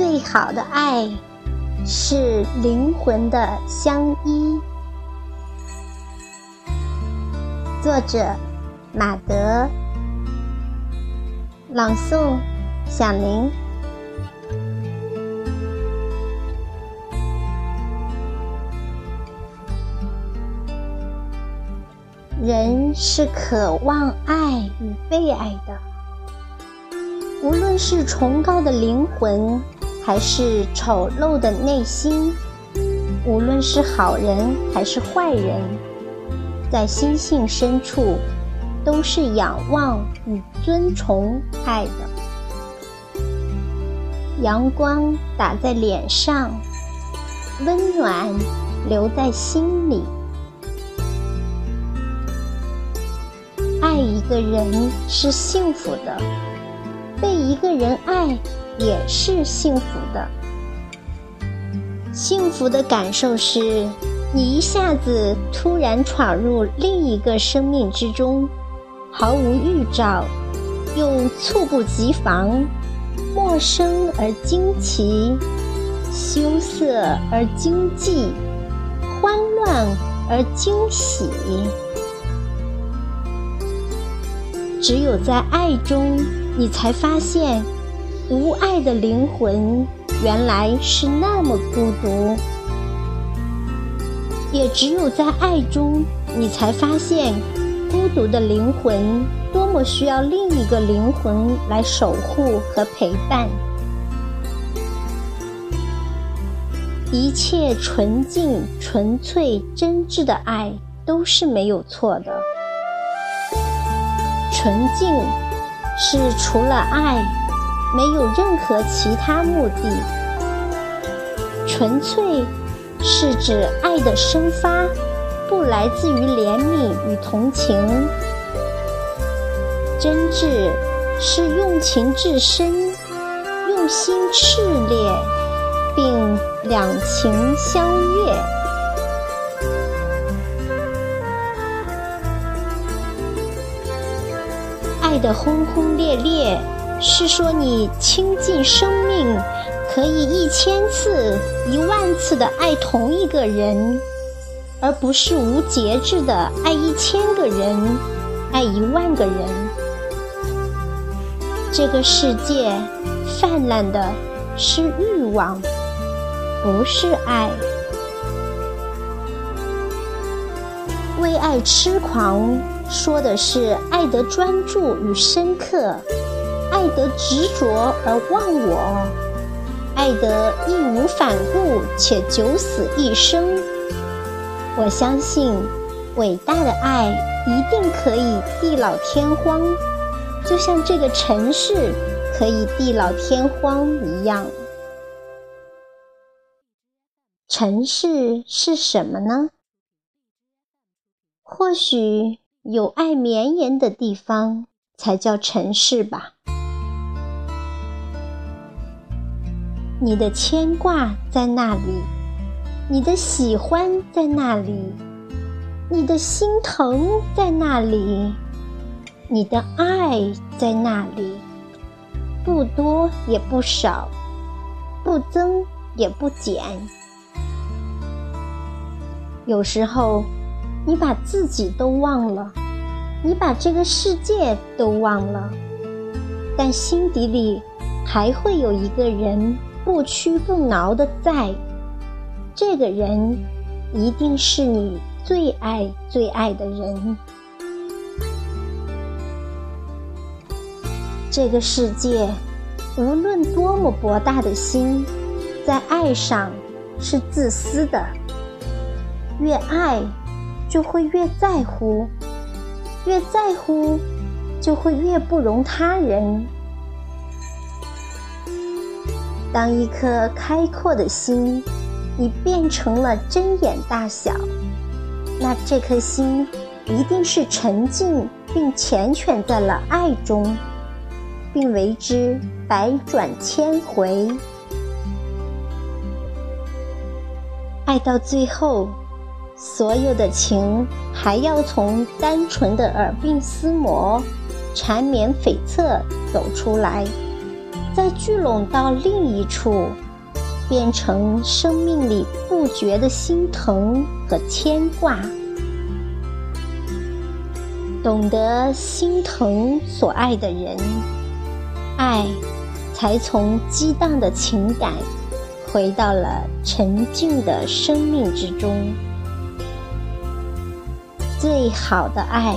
最好的爱是灵魂的相依。作者：马德，朗诵：响铃。人是渴望爱与被爱的。无论是崇高的灵魂，还是丑陋的内心；无论是好人还是坏人，在心性深处，都是仰望与尊崇爱的。阳光打在脸上，温暖留在心里。爱一个人是幸福的。被一个人爱也是幸福的。幸福的感受是，你一下子突然闯入另一个生命之中，毫无预兆，又猝不及防，陌生而惊奇，羞涩而惊悸，慌乱而惊喜。只有在爱中。你才发现，无爱的灵魂原来是那么孤独。也只有在爱中，你才发现，孤独的灵魂多么需要另一个灵魂来守护和陪伴。一切纯净、纯粹、真挚的爱都是没有错的，纯净。是除了爱，没有任何其他目的。纯粹是指爱的生发，不来自于怜悯与同情。真挚是用情至深，用心炽烈，并两情相悦。爱的轰轰烈烈，是说你倾尽生命，可以一千次、一万次的爱同一个人，而不是无节制的爱一千个人、爱一万个人。这个世界泛滥的是欲望，不是爱。为爱痴狂。说的是爱的专注与深刻，爱得执着而忘我，爱得义无反顾且九死一生。我相信，伟大的爱一定可以地老天荒，就像这个城市可以地老天荒一样。城市是什么呢？或许。有爱绵延的地方才叫城市吧。你的牵挂在那里，你的喜欢在那里，你的心疼在那里，你的爱在那里，不多也不少，不增也不减。有时候。你把自己都忘了，你把这个世界都忘了，但心底里还会有一个人不屈不挠的在。这个人一定是你最爱最爱的人。这个世界无论多么博大的心，在爱上是自私的，越爱。就会越在乎，越在乎，就会越不容他人。当一颗开阔的心，你变成了针眼大小，那这颗心一定是沉静并缱绻在了爱中，并为之百转千回，爱到最后。所有的情还要从单纯的耳鬓厮磨、缠绵悱恻走出来，再聚拢到另一处，变成生命里不绝的心疼和牵挂。懂得心疼所爱的人，爱才从激荡的情感，回到了沉静的生命之中。最好的爱，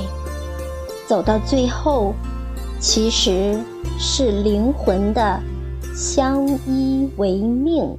走到最后，其实是灵魂的相依为命。